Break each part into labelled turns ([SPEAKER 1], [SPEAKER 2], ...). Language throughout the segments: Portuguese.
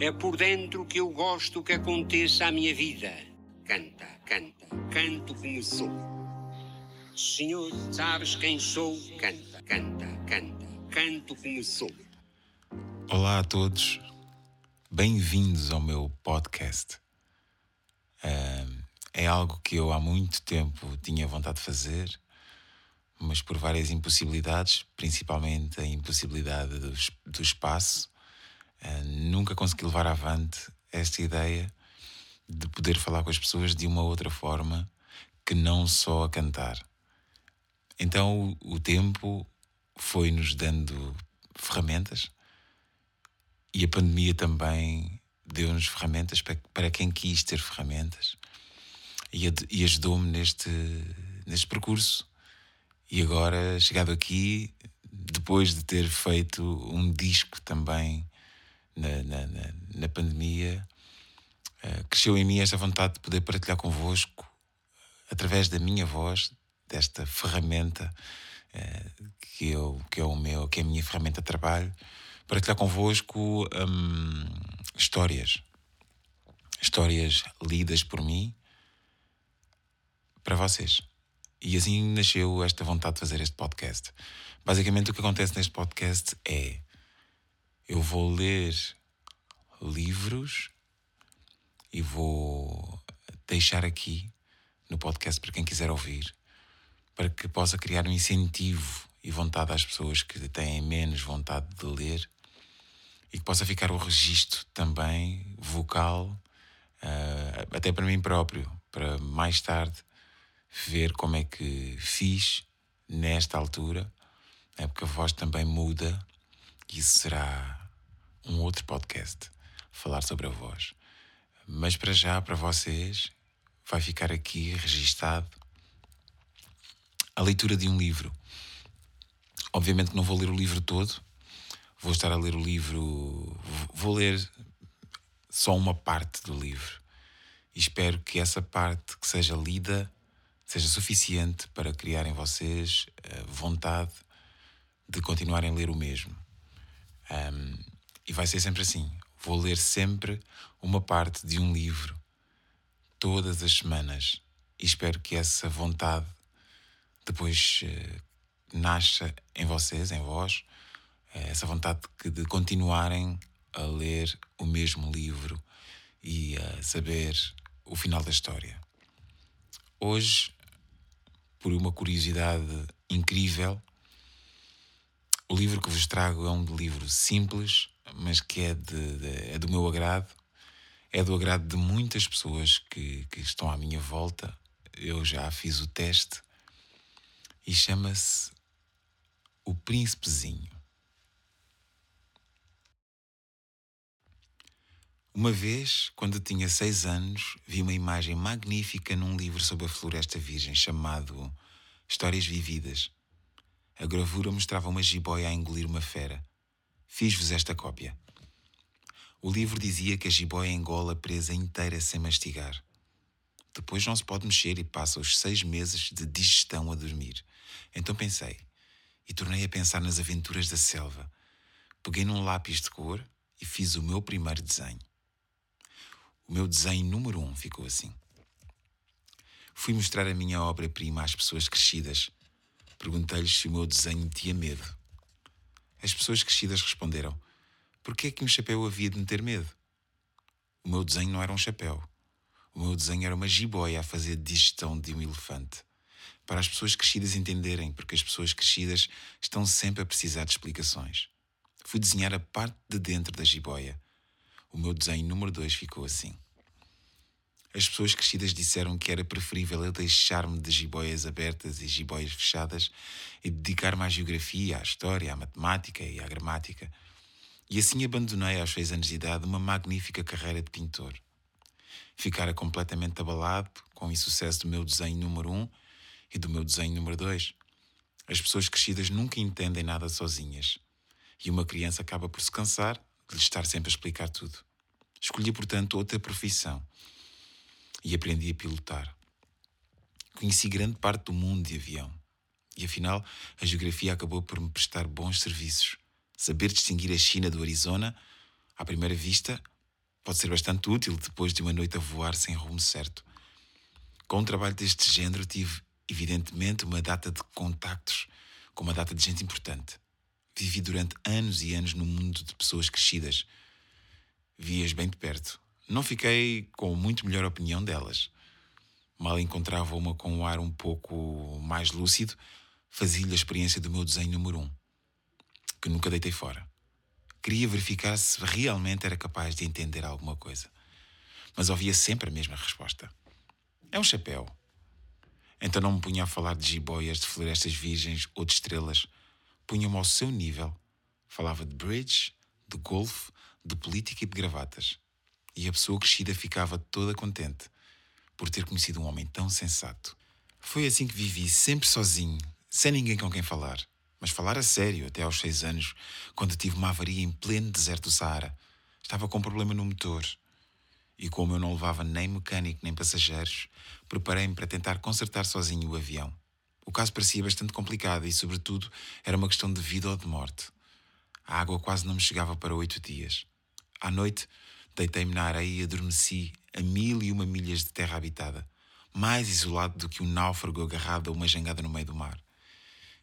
[SPEAKER 1] É por dentro que eu gosto que aconteça a minha vida. Canta, canta, canto como sou. Senhor, sabes quem sou? Canta, canta, canta, canto como sou.
[SPEAKER 2] Olá a todos, bem-vindos ao meu podcast. É algo que eu há muito tempo tinha vontade de fazer, mas por várias impossibilidades, principalmente a impossibilidade do, do espaço, nunca consegui levar avante esta ideia de poder falar com as pessoas de uma outra forma que não só a cantar. Então o, tempo foi-nos dando ferramentas e a pandemia também deu-nos ferramentas para, quem quis ter ferramentas e, e ajudou-me neste, neste percurso. E agora, chegado aqui, depois de ter feito um disco também na, na, na, na pandemia, uh, cresceu em mim esta vontade de poder partilhar convosco, através da minha voz, desta ferramenta uh, que, eu, que, é o meu, que é a minha ferramenta de trabalho, partilhar convosco um, histórias. Histórias lidas por mim para vocês. E assim nasceu esta vontade de fazer este podcast. Basicamente, o que acontece neste podcast é eu vou ler livros e vou deixar aqui no podcast para quem quiser ouvir, para que possa criar um incentivo e vontade às pessoas que têm menos vontade de ler e que possa ficar o registro também vocal, uh, até para mim próprio, para mais tarde ver como é que fiz nesta altura, é porque a voz também muda isso será um outro podcast, falar sobre a voz. Mas para já, para vocês, vai ficar aqui registado a leitura de um livro. Obviamente que não vou ler o livro todo, vou estar a ler o livro, vou ler só uma parte do livro. E espero que essa parte que seja lida seja suficiente para criar em vocês a vontade de continuarem a ler o mesmo. Um, e vai ser sempre assim. Vou ler sempre uma parte de um livro, todas as semanas. E espero que essa vontade depois uh, nasça em vocês, em vós, uh, essa vontade de, de continuarem a ler o mesmo livro e a saber o final da história. Hoje, por uma curiosidade incrível, o livro que vos trago é um livro simples, mas que é, de, de, é do meu agrado. É do agrado de muitas pessoas que, que estão à minha volta. Eu já fiz o teste e chama-se O Príncipezinho. Uma vez, quando tinha seis anos, vi uma imagem magnífica num livro sobre a Floresta Virgem chamado Histórias Vividas. A gravura mostrava uma jiboia a engolir uma fera. Fiz-vos esta cópia. O livro dizia que a jiboia engola presa inteira sem mastigar. Depois não se pode mexer e passa os seis meses de digestão a dormir. Então pensei, e tornei a pensar nas aventuras da selva. Peguei num lápis de cor e fiz o meu primeiro desenho. O meu desenho número um ficou assim. Fui mostrar a minha obra-prima às pessoas crescidas Perguntei-lhes se o meu desenho tinha medo. As pessoas crescidas responderam: Por que é que um chapéu havia de me ter medo? O meu desenho não era um chapéu. O meu desenho era uma jiboia a fazer digestão de um elefante. Para as pessoas crescidas entenderem, porque as pessoas crescidas estão sempre a precisar de explicações. Fui desenhar a parte de dentro da jiboia. O meu desenho número 2 ficou assim. As pessoas crescidas disseram que era preferível eu deixar-me de jiboias abertas e jiboias fechadas e dedicar-me à geografia, à história, à matemática e à gramática. E assim abandonei aos seis anos de idade uma magnífica carreira de pintor. Ficara completamente abalado com o insucesso do meu desenho número um e do meu desenho número dois. As pessoas crescidas nunca entendem nada sozinhas. E uma criança acaba por se cansar de lhe estar sempre a explicar tudo. Escolhi, portanto, outra profissão e aprendi a pilotar. Conheci grande parte do mundo de avião e afinal a geografia acabou por me prestar bons serviços. Saber distinguir a China do Arizona, à primeira vista, pode ser bastante útil depois de uma noite a voar sem rumo certo. Com um trabalho deste género, tive, evidentemente, uma data de contactos com uma data de gente importante. Vivi durante anos e anos no mundo de pessoas crescidas. Vi-as bem de perto. Não fiquei com muito melhor opinião delas. Mal encontrava uma com um ar um pouco mais lúcido, fazia-lhe a experiência do meu desenho número um, que nunca deitei fora. Queria verificar se realmente era capaz de entender alguma coisa. Mas ouvia sempre a mesma resposta. É um chapéu. Então não me punha a falar de jiboias, de florestas virgens ou de estrelas. Punha-me ao seu nível. Falava de bridge, de golfe, de política e de gravatas. E a pessoa crescida ficava toda contente por ter conhecido um homem tão sensato. Foi assim que vivi, sempre sozinho, sem ninguém com quem falar. Mas falar a sério, até aos seis anos, quando tive uma avaria em pleno deserto do Saara. Estava com um problema no motor e como eu não levava nem mecânico nem passageiros, preparei-me para tentar consertar sozinho o avião. O caso parecia bastante complicado e, sobretudo, era uma questão de vida ou de morte. A água quase não me chegava para oito dias. À noite, deitei-me na areia e adormeci a mil e uma milhas de terra habitada, mais isolado do que um náufrago agarrado a uma jangada no meio do mar.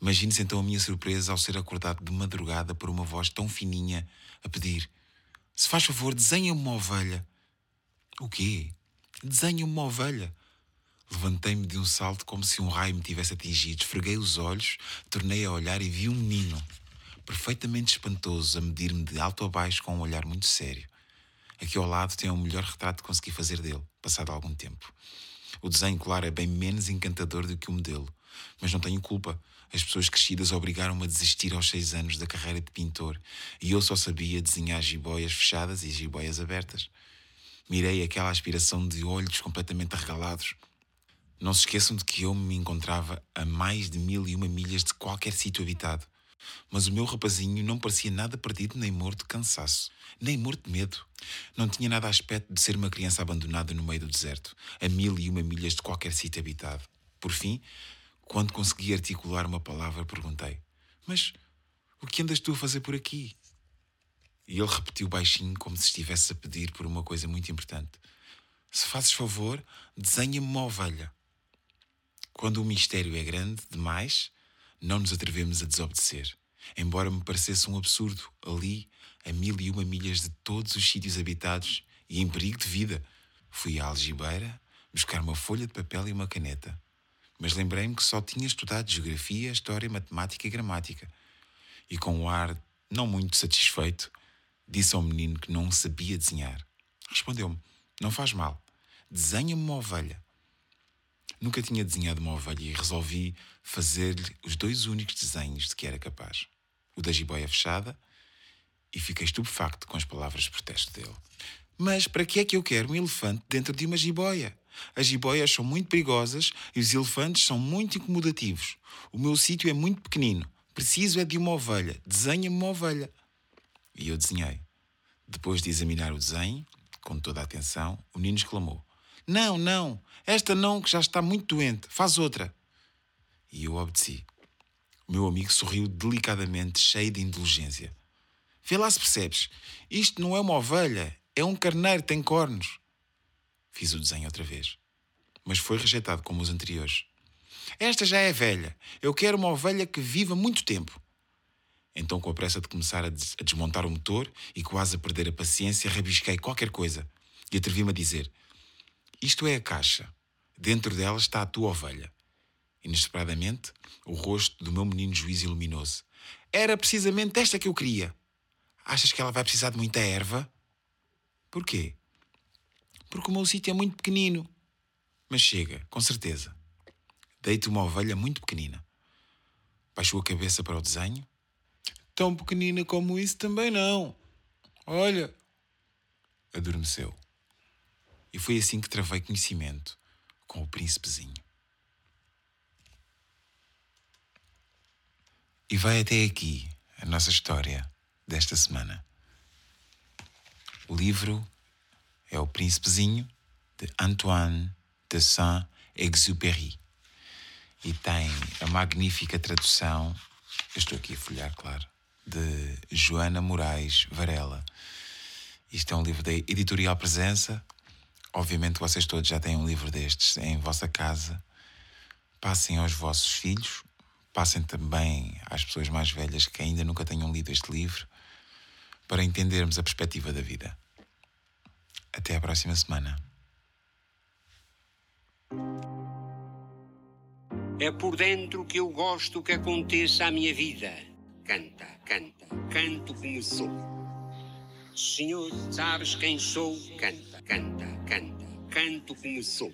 [SPEAKER 2] Imagine-se então a minha surpresa ao ser acordado de madrugada por uma voz tão fininha a pedir: Se faz favor, desenha-me uma ovelha. O quê? Desenha uma ovelha. Levantei-me de um salto como se um raio me tivesse atingido, esfreguei os olhos, tornei a olhar e vi um menino, perfeitamente espantoso, a medir-me de alto a baixo com um olhar muito sério. Aqui ao lado tem o melhor retrato que consegui fazer dele, passado algum tempo. O desenho, claro, é bem menos encantador do que o modelo, mas não tenho culpa. As pessoas crescidas obrigaram-me a desistir aos seis anos da carreira de pintor e eu só sabia desenhar jiboias fechadas e jiboias abertas. Mirei aquela aspiração de olhos completamente arregalados. Não se esqueçam de que eu me encontrava a mais de mil e uma milhas de qualquer sítio habitado. Mas o meu rapazinho não parecia nada perdido nem morto de cansaço, nem morto de medo. Não tinha nada aspecto de ser uma criança abandonada no meio do deserto, a mil e uma milhas de qualquer sítio habitado. Por fim, quando consegui articular uma palavra, perguntei: Mas o que andas tu a fazer por aqui? E ele repetiu baixinho, como se estivesse a pedir por uma coisa muito importante: Se fazes favor, desenha-me uma ovelha. Quando o mistério é grande demais, não nos atrevemos a desobedecer. Embora me parecesse um absurdo, ali, a mil e uma milhas de todos os sítios habitados e em perigo de vida, fui à algibeira buscar uma folha de papel e uma caneta. Mas lembrei-me que só tinha estudado geografia, história, matemática e gramática. E com um ar não muito satisfeito, Disse ao menino que não sabia desenhar. Respondeu-me: Não faz mal. Desenha-me uma ovelha. Nunca tinha desenhado uma ovelha e resolvi fazer-lhe os dois únicos desenhos de que era capaz: o da jiboia fechada, e fiquei estupefacto com as palavras de protesto dele. Mas para que é que eu quero um elefante dentro de uma jiboia? As jiboias são muito perigosas e os elefantes são muito incomodativos. O meu sítio é muito pequenino. Preciso é de uma ovelha. Desenha-me uma ovelha. E eu desenhei. Depois de examinar o desenho, com toda a atenção, o menino exclamou: Não, não, esta não, que já está muito doente, faz outra. E eu obedeci. O meu amigo sorriu delicadamente, cheio de indulgência. Vê lá se percebes. Isto não é uma ovelha, é um carneiro, tem cornos. Fiz o desenho outra vez. Mas foi rejeitado como os anteriores. Esta já é velha. Eu quero uma ovelha que viva muito tempo. Então, com a pressa de começar a, des a desmontar o motor e quase a perder a paciência, rabisquei qualquer coisa e atrevi-me a dizer: Isto é a caixa. Dentro dela está a tua ovelha. Inesperadamente, o rosto do meu menino juiz iluminou-se. Era precisamente esta que eu queria. Achas que ela vai precisar de muita erva? Porquê? Porque o meu sítio é muito pequenino. Mas chega, com certeza. Dei-te uma ovelha muito pequenina. Baixou a cabeça para o desenho Tão pequenina como isso também não. Olha. Adormeceu. E foi assim que travei conhecimento com o príncipezinho. E vai até aqui a nossa história desta semana. O livro é O Príncipezinho, de Antoine de Saint-Exupéry. E tem a magnífica tradução, eu estou aqui a folhear, claro, de Joana Moraes Varela. Isto é um livro da Editorial Presença. Obviamente vocês todos já têm um livro destes em vossa casa. Passem aos vossos filhos, passem também às pessoas mais velhas que ainda nunca tenham lido este livro, para entendermos a perspectiva da vida. Até à próxima semana.
[SPEAKER 1] É por dentro que eu gosto que aconteça a minha vida. Canta, canta, canto como sou. Senhor, sabes quem sou? Canta, canta, canta, canto como sou.